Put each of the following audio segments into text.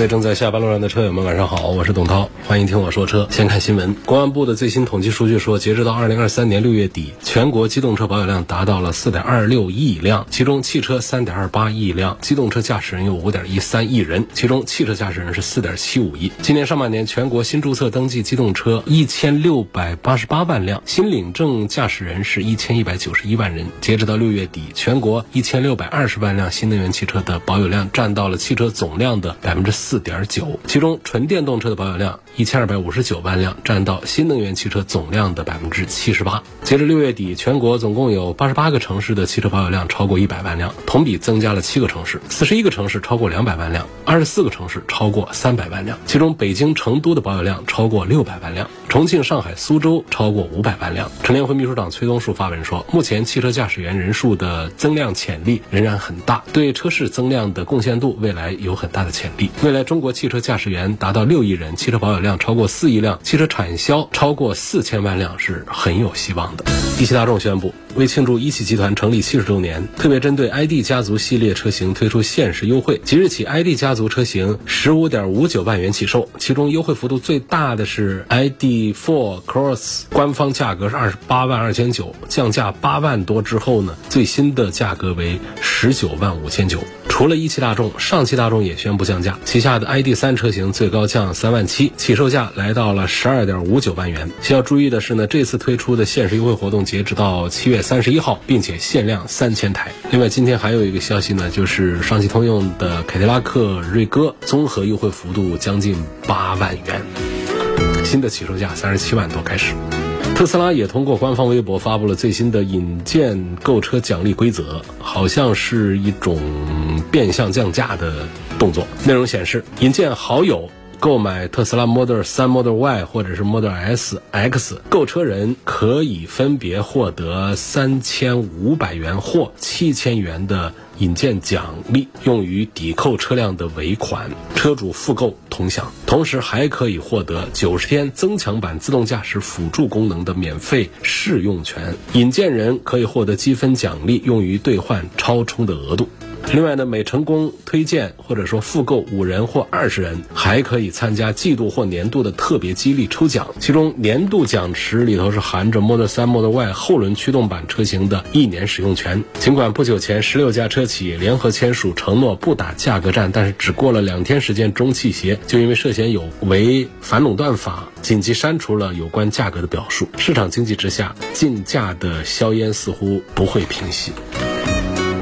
各位正在下班路上的车友们，晚上好，我是董涛，欢迎听我说车。先看新闻，公安部的最新统计数据说，截止到二零二三年六月底，全国机动车保有量达到了四点二六亿辆，其中汽车三点二八亿辆，机动车驾驶人有五点一三亿人，其中汽车驾驶人是四点七五亿。今年上半年，全国新注册登记机动车一千六百八十八万辆，新领证驾驶人是一千一百九十一万人。截止到六月底，全国一千六百二十万辆新能源汽车的保有量占到了汽车总量的百分之四四点九，其中纯电动车的保有量一千二百五十九万辆，占到新能源汽车总量的百分之七十八。截至六月底，全国总共有八十八个城市的汽车保有量超过一百万辆，同比增加了七个城市，四十一个城市超过两百万辆，二十四个城市超过三百万辆。其中，北京、成都的保有量超过六百万辆，重庆、上海、苏州超过五百万辆。陈联会秘书长崔东树发文说，目前汽车驾驶员人数的增量潜力仍然很大，对车市增量的贡献度未来有很大的潜力。未来中国汽车驾驶员达到六亿人，汽车保有量超过四亿辆，汽车产销超过四千万辆是很有希望的。一汽大众宣布，为庆祝一汽集团成立七十周年，特别针对 ID 家族系列车型推出限时优惠。即日起，ID 家族车型十五点五九万元起售，其中优惠幅度最大的是 ID.4 Cross，官方价格是二十八万二千九，降价八万多之后呢，最新的价格为十九万五千九。除了一汽大众，上汽大众也宣布降价，旗下的 ID 三车型最高降三万七，起售价来到了十二点五九万元。需要注意的是呢，这次推出的限时优惠活动截止到七月三十一号，并且限量三千台。另外，今天还有一个消息呢，就是上汽通用的凯迪拉克锐歌综合优惠幅度将近八万元，新的起售价三十七万多开始。特斯拉也通过官方微博发布了最新的引荐购车奖励规则，好像是一种变相降价的动作。内容显示，引荐好友购买特斯拉 Model 3、Model Y 或者是 Model S、X，购车人可以分别获得三千五百元或七千元的引荐奖励，用于抵扣车辆的尾款，车主复购同享。同时还可以获得九十天增强版自动驾驶辅助功能的免费试用权。引荐人可以获得积分奖励，用于兑换超充的额度。另外呢，每成功推荐或者说复购五人或二十人，还可以参加季度或年度的特别激励抽奖。其中年度奖池里头是含着 Model 3、Model Y 后轮驱动版车型的一年使用权。尽管不久前十六家车企联合签署承诺不打价格战，但是只过了两天时间，中汽协就因为涉嫌有违反垄断法，紧急删除了有关价格的表述。市场经济之下，竞价的硝烟似乎不会平息。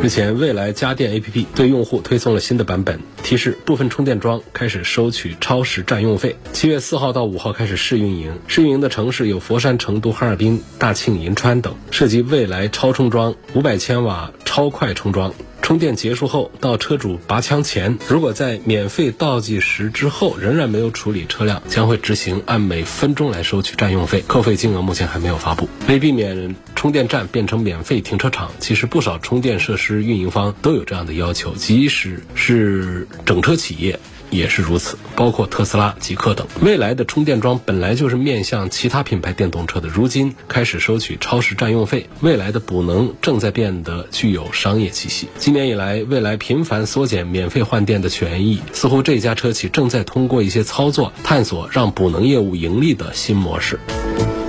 日前，未来家电 APP 对用户推送了新的版本，提示部分充电桩开始收取超时占用费。七月四号到五号开始试运营，试运营的城市有佛山、成都、哈尔滨、大庆、银川等，涉及未来超充桩、五百千瓦超快充桩。充电结束后，到车主拔枪前，如果在免费倒计时之后仍然没有处理车辆，将会执行按每分钟来收取占用费，扣费金额目前还没有发布。为避免充电站变成免费停车场，其实不少充电设施运营方都有这样的要求，即使是整车企业。也是如此，包括特斯拉、极客等。未来的充电桩本来就是面向其他品牌电动车的，如今开始收取超时占用费，未来的补能正在变得具有商业气息。今年以来，未来频繁缩减免费换电的权益，似乎这家车企正在通过一些操作探索让补能业务盈利的新模式。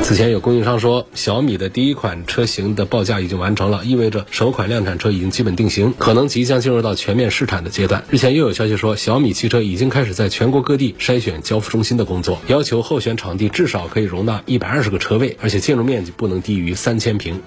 此前有供应商说，小米的第一款车型的报价已经完成了，意味着首款量产车已经基本定型，可能即将进入到全面试产的阶段。日前又有消息说，小米汽车已经开始在全国各地筛选交付中心的工作，要求候选场地至少可以容纳一百二十个车位，而且建筑面积不能低于三千平。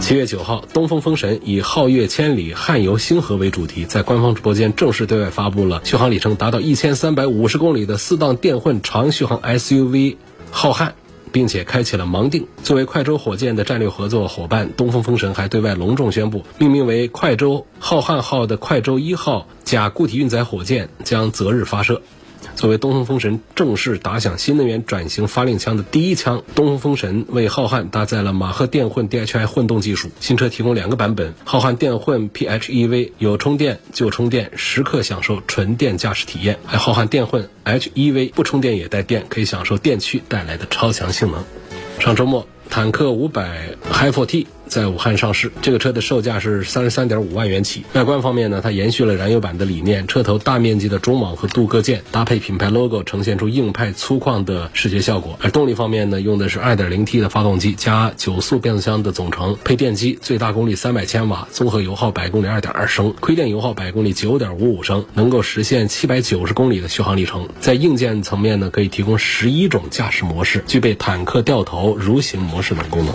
七月九号，东风风神以“皓月千里，汉游星河”为主题，在官方直播间正式对外发布了续航里程达到一千三百五十公里的四档电混长续航 SUV“ 浩瀚”。并且开启了盲定。作为快舟火箭的战略合作伙伴，东风风神还对外隆重宣布，命名为快舟浩瀚号的快舟一号甲固体运载火箭将择日发射。作为东风风神正式打响新能源转型发令枪的第一枪，东风风神为浩瀚搭载了马赫电混 DHI 混动技术。新车提供两个版本，浩瀚电混 PHEV 有充电就充电，时刻享受纯电驾驶体验；还浩瀚电混 HEV 不充电也带电，可以享受电驱带来的超强性能。上周末，坦克五百 Hi4T。在武汉上市，这个车的售价是三十三点五万元起。外观方面呢，它延续了燃油版的理念，车头大面积的中网和镀铬件，搭配品牌 logo，呈现出硬派粗犷的视觉效果。而动力方面呢，用的是二点零 T 的发动机加九速变速箱的总成，配电机，最大功率三百千瓦，综合油耗百公里二点二升，亏电油耗百公里九点五五升，能够实现七百九十公里的续航里程。在硬件层面呢，可以提供十一种驾驶模式，具备坦克掉头、蠕行模式等功能。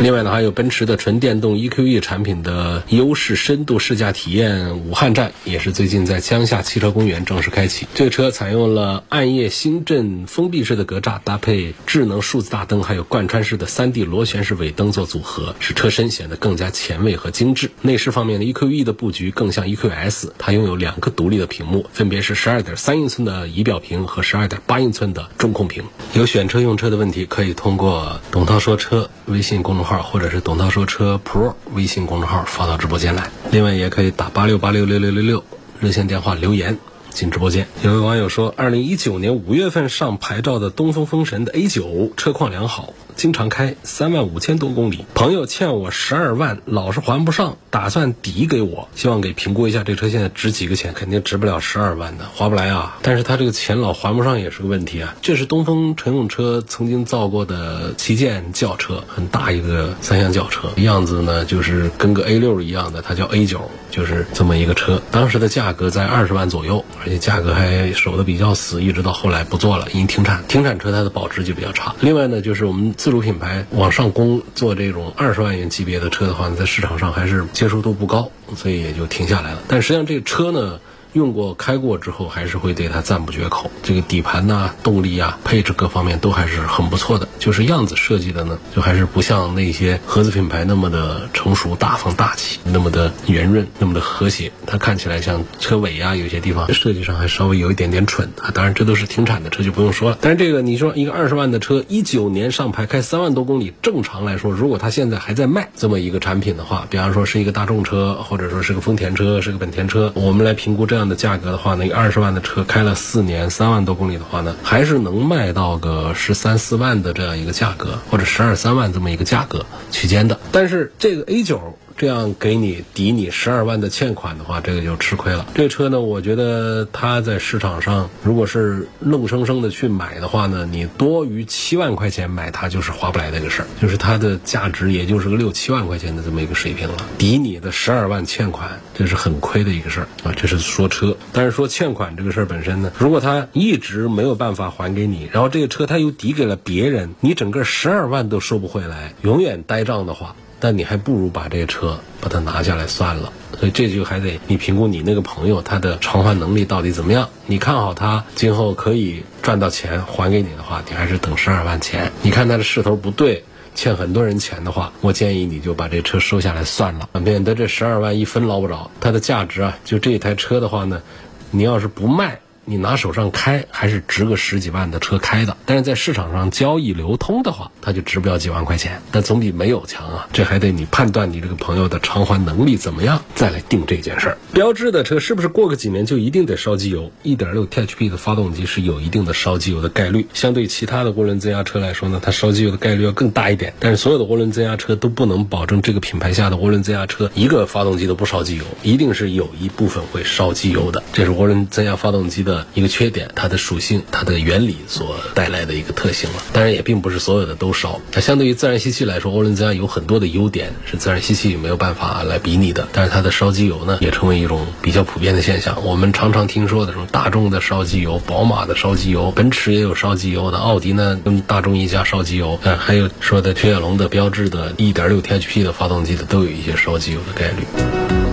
另外呢，还有奔驰的纯电动 EQE 产品的优势深度试驾体验武汉站，也是最近在江夏汽车公园正式开启。这个车采用了暗夜星阵封闭式的格栅，搭配智能数字大灯，还有贯穿式的 3D 螺旋式尾灯做组合，使车身显得更加前卫和精致。内饰方面呢，EQE 的布局更像 EQS，它拥有两个独立的屏幕，分别是12.3英寸的仪表屏和12.8英寸的中控屏。有选车用车的问题，可以通过董涛说车微信公众。号或者是董涛说车 Pro 微信公众号发到直播间来，另外也可以打八六八六六六六六热线电话留言进直播间。有位网友说，二零一九年五月份上牌照的东风风神的 A 九车况良好。经常开三万五千多公里，朋友欠我十二万，老是还不上，打算抵给我，希望给评估一下这车现在值几个钱？肯定值不了十二万的，划不来啊！但是他这个钱老还不上也是个问题啊。这是东风乘用车曾经造过的旗舰轿车，很大一个三厢轿车，样子呢就是跟个 A 六一样的，它叫 A 九，就是这么一个车。当时的价格在二十万左右，而且价格还守得比较死，一直到后来不做了，因为停产。停产车它的保值就比较差。另外呢，就是我们。自主品牌往上攻做这种二十万元级别的车的话，在市场上还是接受度不高，所以也就停下来了。但实际上这个车呢。用过开过之后，还是会对它赞不绝口。这个底盘呐、动力啊、配置各方面都还是很不错的。就是样子设计的呢，就还是不像那些合资品牌那么的成熟、大方、大气，那么的圆润、那么的和谐。它看起来像车尾呀，有些地方设计上还稍微有一点点蠢啊。当然，这都是停产的车就不用说了。但是这个你说一个二十万的车，一九年上牌开三万多公里，正常来说，如果它现在还在卖这么一个产品的话，比方说是一个大众车，或者说是个丰田车、是个本田车，我们来评估这样。的价格的话那个，二十万的车开了四年，三万多公里的话呢，还是能卖到个十三四万的这样一个价格，或者十二三万这么一个价格区间的。但是这个 A 九。这样给你抵你十二万的欠款的话，这个就吃亏了。这车呢，我觉得它在市场上，如果是愣生生的去买的话呢，你多于七万块钱买它就是划不来的一个事儿，就是它的价值也就是个六七万块钱的这么一个水平了，抵你的十二万欠款，这是很亏的一个事儿啊。这是说车，但是说欠款这个事儿本身呢，如果他一直没有办法还给你，然后这个车他又抵给了别人，你整个十二万都收不回来，永远呆账的话。但你还不如把这个车把它拿下来算了，所以这就还得你评估你那个朋友他的偿还能力到底怎么样。你看好他今后可以赚到钱还给你的话，你还是等十二万钱。你看他的势头不对，欠很多人钱的话，我建议你就把这车收下来算了，免得这十二万一分捞不着。它的价值啊，就这台车的话呢，你要是不卖。你拿手上开还是值个十几万的车开的，但是在市场上交易流通的话，它就值不了几万块钱，但总比没有强啊。这还得你判断你这个朋友的偿还能力怎么样，再来定这件事儿。标致的车是不是过个几年就一定得烧机油？1.6 THP 的发动机是有一定的烧机油的概率，相对其他的涡轮增压车来说呢，它烧机油的概率要更大一点。但是所有的涡轮增压车都不能保证这个品牌下的涡轮增压车一个发动机都不烧机油，一定是有一部分会烧机油的。这是涡轮增压发动机的。一个缺点，它的属性、它的原理所带来的一个特性了。当然，也并不是所有的都烧。它相对于自然吸气来说，涡轮增压有很多的优点，是自然吸气没有办法来比拟的。但是它的烧机油呢，也成为一种比较普遍的现象。我们常常听说的什么大众的烧机油、宝马的烧机油、奔驰也有烧机油的，奥迪呢跟大众一家烧机油，嗯，还有说的雪铁龙的、标志的 1.6T H P 的发动机的，都有一些烧机油的概率。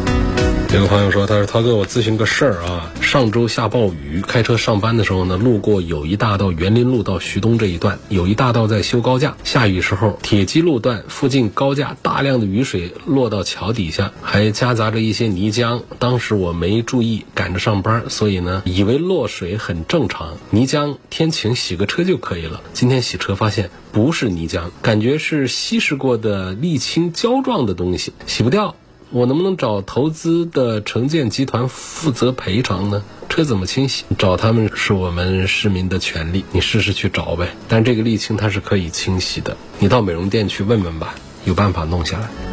有个朋友说：“他说涛哥，我咨询个事儿啊。上周下暴雨，开车上班的时候呢，路过友谊大道园林路到徐东这一段，友谊大道在修高架。下雨时候，铁基路段附近高架大量的雨水落到桥底下，还夹杂着一些泥浆。当时我没注意，赶着上班，所以呢，以为落水很正常，泥浆天晴洗个车就可以了。今天洗车发现不是泥浆，感觉是稀释过的沥青胶状的东西，洗不掉。”我能不能找投资的城建集团负责赔偿呢？车怎么清洗？找他们是我们市民的权利，你试试去找呗。但这个沥青它是可以清洗的，你到美容店去问问吧，有办法弄下来。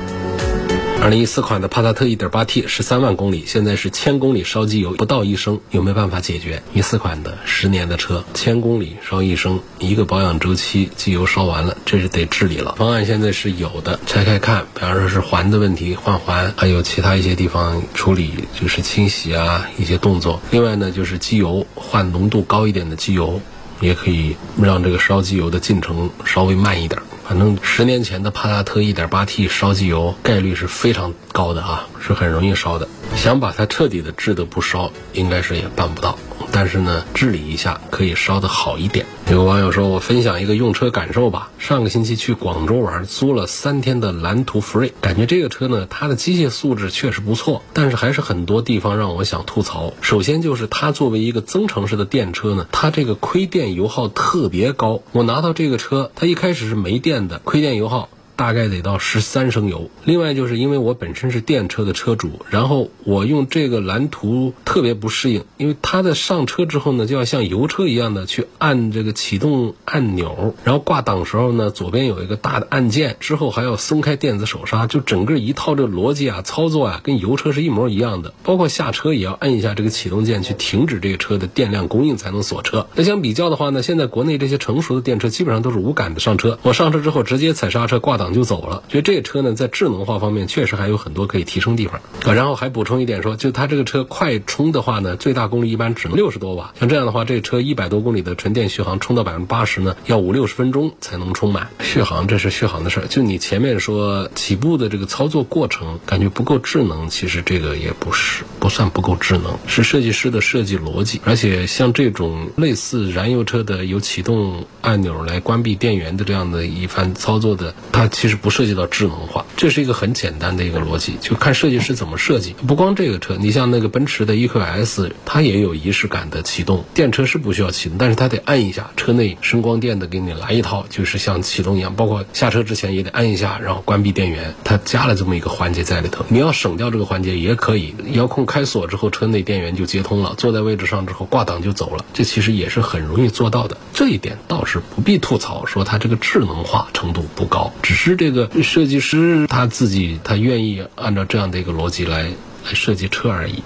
二零一四款的帕萨特一点八 T 十三万公里，现在是千公里烧机油不到一升，有没有办法解决？一四款的十年的车，千公里烧一升，一个保养周期，机油烧完了，这是得治理了。方案现在是有的，拆开看，比方说是环的问题换环，还有其他一些地方处理，就是清洗啊一些动作。另外呢，就是机油换浓度高一点的机油，也可以让这个烧机油的进程稍微慢一点。反正十年前的帕萨特 1.8T 烧机油概率是非常高的啊，是很容易烧的。想把它彻底的治得不烧，应该是也办不到。但是呢，治理一下可以烧得好一点。有网友说：“我分享一个用车感受吧。上个星期去广州玩，租了三天的蓝图福瑞，感觉这个车呢，它的机械素质确实不错，但是还是很多地方让我想吐槽。首先就是它作为一个增程式的电车呢，它这个亏电油耗特别高。我拿到这个车，它一开始是没电的，亏电油耗。”大概得到十三升油。另外，就是因为我本身是电车的车主，然后我用这个蓝图特别不适应，因为它的上车之后呢，就要像油车一样的去按这个启动按钮，然后挂档时候呢，左边有一个大的按键，之后还要松开电子手刹，就整个一套这个逻辑啊、操作啊，跟油车是一模一样的。包括下车也要按一下这个启动键去停止这个车的电量供应才能锁车。那相比较的话呢，现在国内这些成熟的电车基本上都是无感的上车，我上车之后直接踩刹车挂档。就走了，所以这个车呢，在智能化方面确实还有很多可以提升地方啊。然后还补充一点说，就它这个车快充的话呢，最大功率一般只能六十多瓦。像这样的话，这车一百多公里的纯电续航充到百分之八十呢，要五六十分钟才能充满。续航这是续航的事儿，就你前面说起步的这个操作过程感觉不够智能，其实这个也不是不算不够智能，是设计师的设计逻辑。而且像这种类似燃油车的有启动按钮来关闭电源的这样的一番操作的，它。其实不涉及到智能化，这是一个很简单的一个逻辑，就看设计师怎么设计。不光这个车，你像那个奔驰的 EQS，它也有仪式感的启动。电车是不需要启动，但是它得按一下，车内声光电的给你来一套，就是像启动一样。包括下车之前也得按一下，然后关闭电源，它加了这么一个环节在里头。你要省掉这个环节也可以，遥控开锁之后，车内电源就接通了，坐在位置上之后挂档就走了。这其实也是很容易做到的，这一点倒是不必吐槽，说它这个智能化程度不高，只是。是这个设计师他自己，他愿意按照这样的一个逻辑来来设计车而已。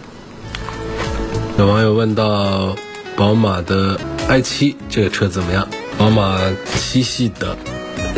有网友问到，宝马的 i7 这个车怎么样？宝马七系的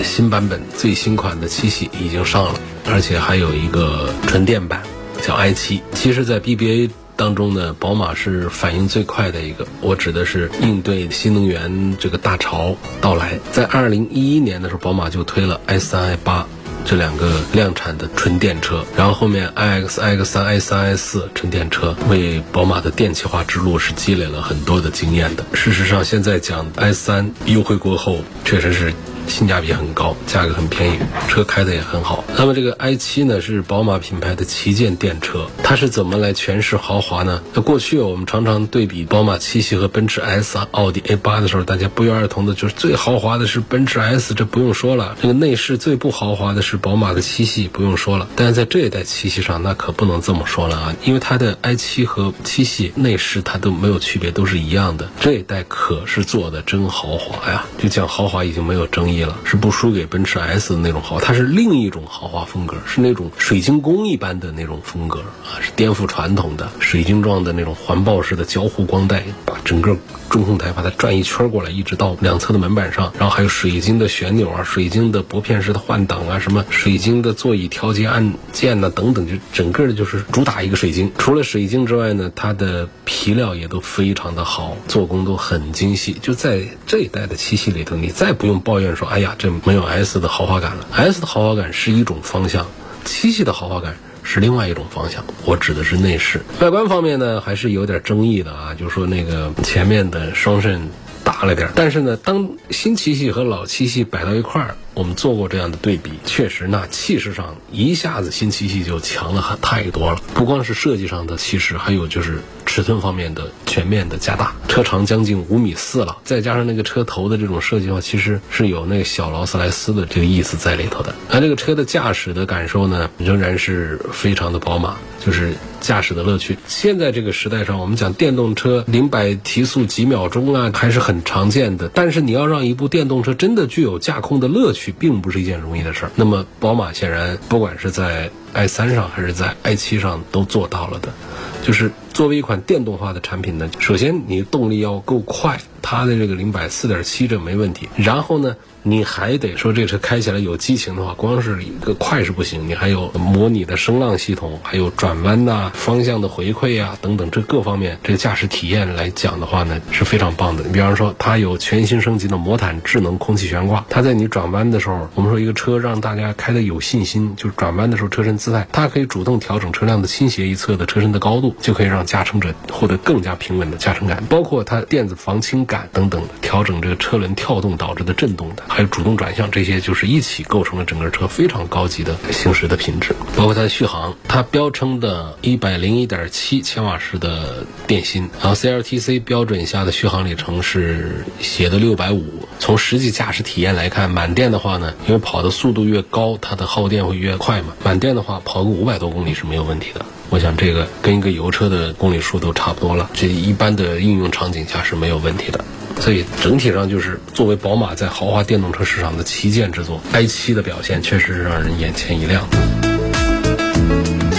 新版本最新款的七系已经上了，而且还有一个纯电版叫 i7。其实，在 BBA。当中呢，宝马是反应最快的一个。我指的是应对新能源这个大潮到来。在二零一一年的时候，宝马就推了 i 三、i 八这两个量产的纯电车，然后后面 i x i x 三、i 三、i 四纯电车为宝马的电气化之路是积累了很多的经验的。事实上，现在讲 i 三优惠过后，确实是。性价比很高，价格很便宜，车开的也很好。那么这个 i7 呢，是宝马品牌的旗舰电车，它是怎么来诠释豪华呢？那过去我们常常对比宝马七系和奔驰 S、奥迪 A8 的时候，大家不约而同的就是最豪华的是奔驰 S，这不用说了。这个内饰最不豪华的是宝马的七系，不用说了。但是在这一代七系上，那可不能这么说了啊，因为它的 i7 和七系内饰它都没有区别，都是一样的。这一代可是做的真豪华呀，就讲豪华已经没有争议。了，是不输给奔驰 S 的那种豪，它是另一种豪华风格，是那种水晶宫一般的那种风格啊，是颠覆传统的水晶状的那种环抱式的交互光带，把整个中控台把它转一圈过来，一直到两侧的门板上，然后还有水晶的旋钮啊，水晶的薄片式的换挡啊，什么水晶的座椅调节按键呐等等，就整个的就是主打一个水晶。除了水晶之外呢，它的皮料也都非常的好，做工都很精细。就在这一代的七系里头，你再不用抱怨说。哎呀，这没有 S 的豪华感了。S 的豪华感是一种方向，七系的豪华感是另外一种方向。我指的是内饰。外观方面呢，还是有点争议的啊，就说那个前面的双肾大了点，但是呢，当新七系和老七系摆到一块儿。我们做过这样的对比，确实那气势上一下子新七系就强了很太多了。不光是设计上的气势，还有就是尺寸方面的全面的加大。车长将近五米四了，再加上那个车头的这种设计的话，其实是有那个小劳斯莱斯的这个意思在里头的。而这个车的驾驶的感受呢，仍然是非常的宝马，就是驾驶的乐趣。现在这个时代上，我们讲电动车零百提速几秒钟啊，还是很常见的。但是你要让一部电动车真的具有驾控的乐趣，并不是一件容易的事儿。那么，宝马显然不管是在 i 三上还是在 i 七上都做到了的，就是作为一款电动化的产品呢，首先你动力要够快，它的这个零百四点七这没问题。然后呢，你还得说这车开起来有激情的话，光是一个快是不行，你还有模拟的声浪系统，还有转弯呐、方向的回馈啊等等，这各方面这个驾驶体验来讲的话呢，是非常棒的。你比方说，它有全新升级的魔毯智能空气悬挂，它在你转弯的时候，我们说一个车让大家开的有信心，就是转弯的时候车身姿态，它可以主动调整车辆的倾斜一侧的车身的高度，就可以让驾乘者获得更加平稳的驾乘感。包括它电子防倾等等，调整这个车轮跳动导致的震动的，还有主动转向，这些就是一起构成了整个车非常高级的行驶的品质。包括它的续航，它标称的一百零一点七千瓦时的电芯，然后 CLTC 标准下的续航里程是写的六百五。从实际驾驶体验来看，满电的话呢，因为跑的速度越高，它的耗电会越快嘛。满电的话，跑个五百多公里是没有问题的。我想这个跟一个油车的公里数都差不多了，这一般的应用场景下是没有问题的。所以整体上就是作为宝马在豪华电动车市场的旗舰之作，i7 的表现确实是让人眼前一亮。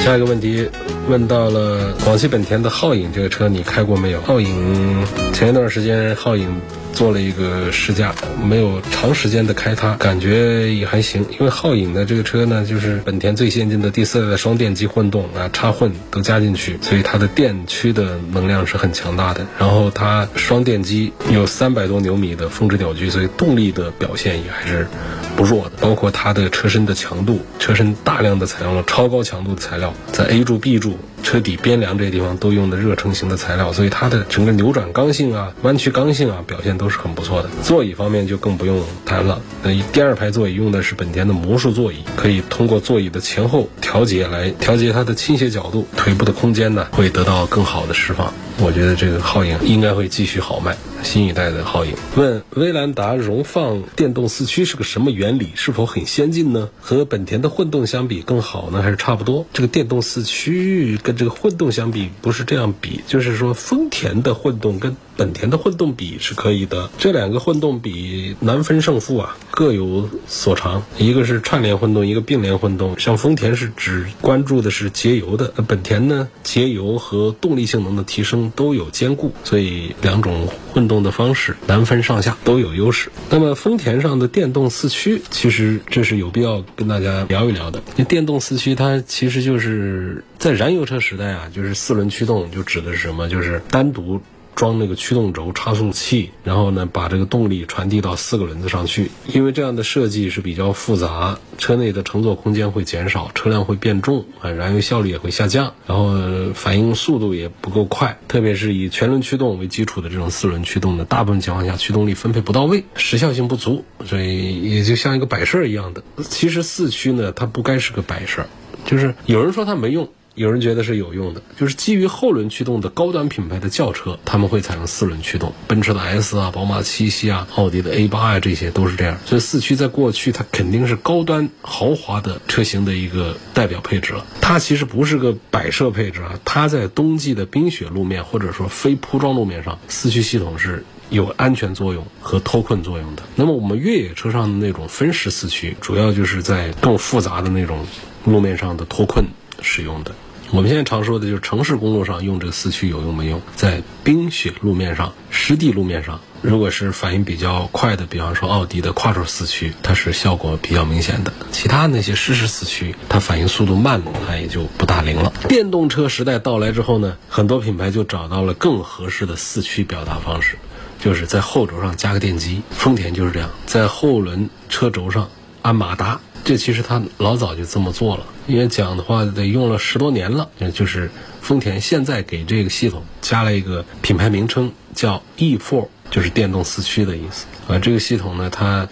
下一个问题问到了广汽本田的皓影这个车，你开过没有？皓影前一段时间皓影。做了一个试驾，没有长时间的开它，感觉也还行。因为皓影的这个车呢，就是本田最先进的第四代的双电机混动啊，插混都加进去，所以它的电驱的能量是很强大的。然后它双电机有三百多牛米的峰值扭矩，所以动力的表现也还是不弱的。包括它的车身的强度，车身大量的采用了超高强度的材料，在 A 柱、B 柱。cool. 车底边梁这些地方都用的热成型的材料，所以它的整个扭转刚性啊、弯曲刚性啊表现都是很不错的。座椅方面就更不用谈了，那第二排座椅用的是本田的魔术座椅，可以通过座椅的前后调节来调节它的倾斜角度，腿部的空间呢会得到更好的释放。我觉得这个皓影应该会继续好卖。新一代的皓影问：威兰达荣放电动四驱是个什么原理？是否很先进呢？和本田的混动相比更好呢，还是差不多？这个电动四驱跟这个混动相比，不是这样比，就是说丰田的混动跟本田的混动比是可以的。这两个混动比难分胜负啊，各有所长。一个是串联混动，一个并联混动。像丰田是只关注的是节油的，那本田呢，节油和动力性能的提升都有兼顾，所以两种混动。的方式难分上下，都有优势。那么丰田上的电动四驱，其实这是有必要跟大家聊一聊的。那电动四驱它其实就是在燃油车时代啊，就是四轮驱动，就指的是什么？就是单独。装那个驱动轴差速器，然后呢，把这个动力传递到四个轮子上去。因为这样的设计是比较复杂，车内的乘坐空间会减少，车辆会变重，啊，燃油效率也会下降，然后反应速度也不够快。特别是以全轮驱动为基础的这种四轮驱动的，大部分情况下驱动力分配不到位，时效性不足，所以也就像一个摆设一样的。其实四驱呢，它不该是个摆设，就是有人说它没用。有人觉得是有用的，就是基于后轮驱动的高端品牌的轿车，他们会采用四轮驱动，奔驰的 S 啊，宝马七系啊，奥迪的 A 八啊，这些都是这样。所以四驱在过去它肯定是高端豪华的车型的一个代表配置了。它其实不是个摆设配置啊，它在冬季的冰雪路面或者说非铺装路面上，四驱系统是有安全作用和脱困作用的。那么我们越野车上的那种分时四驱，主要就是在更复杂的那种路面上的脱困使用的。我们现在常说的就是城市公路上用这个四驱有用没用？在冰雪路面上、湿地路面上，如果是反应比较快的，比方说奥迪的跨轴四驱，它是效果比较明显的。其他那些湿式四驱，它反应速度慢，它也就不大灵了。电动车时代到来之后呢，很多品牌就找到了更合适的四驱表达方式，就是在后轴上加个电机。丰田就是这样，在后轮车轴上安马达。这其实它老早就这么做了，因为讲的话得用了十多年了，就是丰田现在给这个系统加了一个品牌名称叫 eFour，就是电动四驱的意思。啊，这个系统呢，它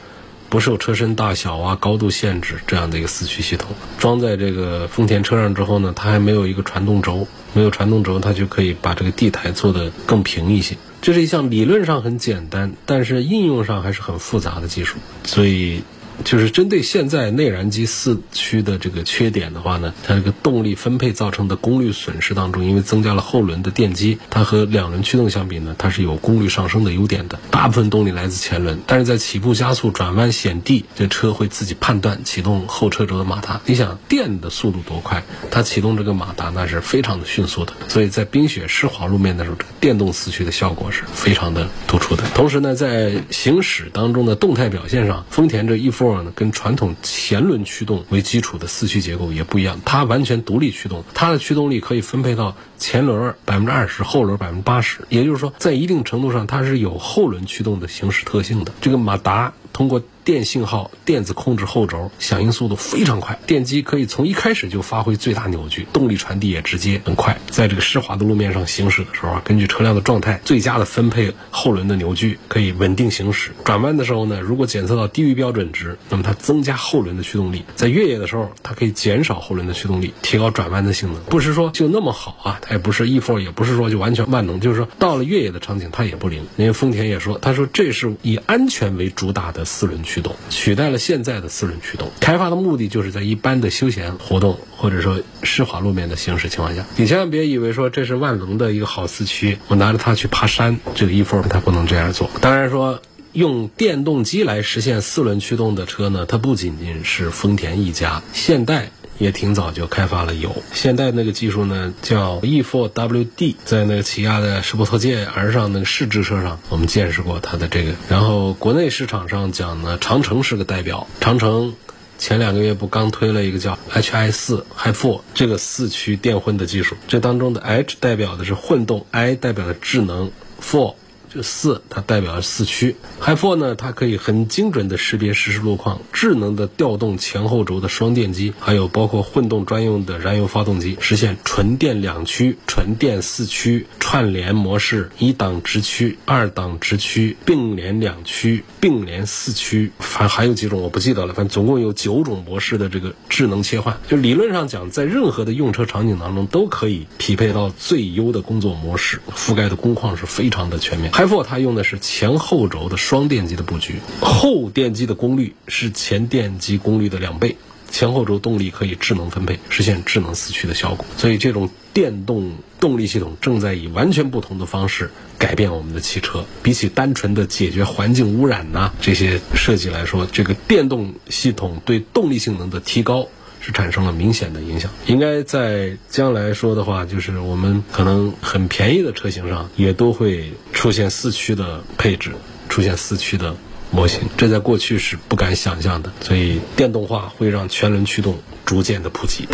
不受车身大小啊、高度限制这样的一个四驱系统，装在这个丰田车上之后呢，它还没有一个传动轴，没有传动轴，它就可以把这个地台做得更平一些。这是一项理论上很简单，但是应用上还是很复杂的技术，所以。就是针对现在内燃机四驱的这个缺点的话呢，它这个动力分配造成的功率损失当中，因为增加了后轮的电机，它和两轮驱动相比呢，它是有功率上升的优点的。大部分动力来自前轮，但是在起步、加速、转弯、险地，这车会自己判断启动后车轴的马达。你想电的速度多快，它启动这个马达那是非常的迅速的。所以在冰雪湿滑路面的时候，这个电动四驱的效果是非常的突出的。同时呢，在行驶当中的动态表现上，丰田这一副。跟传统前轮驱动为基础的四驱结构也不一样，它完全独立驱动，它的驱动力可以分配到前轮百分之二十，后轮百分之八十，也就是说，在一定程度上，它是有后轮驱动的行驶特性的。这个马达通过。电信号电子控制后轴，响应速度非常快，电机可以从一开始就发挥最大扭矩，动力传递也直接很快。在这个湿滑的路面上行驶的时候啊，根据车辆的状态，最佳的分配后轮的扭矩，可以稳定行驶。转弯的时候呢，如果检测到低于标准值，那么它增加后轮的驱动力；在越野的时候，它可以减少后轮的驱动力，提高转弯的性能。不是说就那么好啊，它也不是 E4，也不是说就完全万能，就是说到了越野的场景，它也不灵。因为丰田也说，他说这是以安全为主打的四轮驱。动取代了现在的四轮驱动，开发的目的就是在一般的休闲活动或者说湿滑路面的行驶情况下，你千万别以为说这是万能的一个好四驱，我拿着它去爬山，这个 E4 它不能这样做。当然说用电动机来实现四轮驱动的车呢，它不仅仅是丰田一家，现代。也挺早就开发了有，现代那个技术呢叫 E4WD，在那个起亚的施波特界 R 上那个试制车上，我们见识过它的这个。然后国内市场上讲呢，长城是个代表，长城前两个月不刚推了一个叫 H i 四 Hi4 这个四驱电混的技术，这当中的 H 代表的是混动，I 代表的智能，four。就四，它代表四驱。Hi Four 呢，它可以很精准的识别实时路况，智能的调动前后轴的双电机，还有包括混动专用的燃油发动机，实现纯电两驱、纯电四驱串联模式，一档直驱、二档直驱并联两驱、并联四驱，反正还有几种我不记得了，反正总共有九种模式的这个智能切换。就理论上讲，在任何的用车场景当中都可以匹配到最优的工作模式，覆盖的工况是非常的全面。F，它用的是前后轴的双电机的布局，后电机的功率是前电机功率的两倍，前后轴动力可以智能分配，实现智能四驱的效果。所以这种电动动力系统正在以完全不同的方式改变我们的汽车。比起单纯的解决环境污染呐这些设计来说，这个电动系统对动力性能的提高。是产生了明显的影响，应该在将来说的话，就是我们可能很便宜的车型上也都会出现四驱的配置，出现四驱的模型，这在过去是不敢想象的，所以电动化会让全轮驱动逐渐的普及。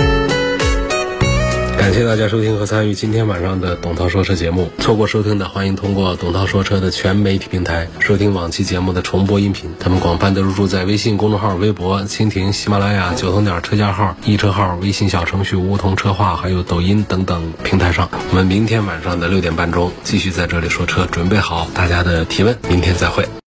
感谢大家收听和参与今天晚上的董涛说车节目。错过收听的，欢迎通过董涛说车的全媒体平台收听往期节目的重播音频。他们广泛的入驻在微信公众号、微博、蜻蜓、喜马拉雅、九头鸟车架号、易车号、微信小程序梧桐车话，还有抖音等等平台上。我们明天晚上的六点半钟继续在这里说车，准备好大家的提问，明天再会。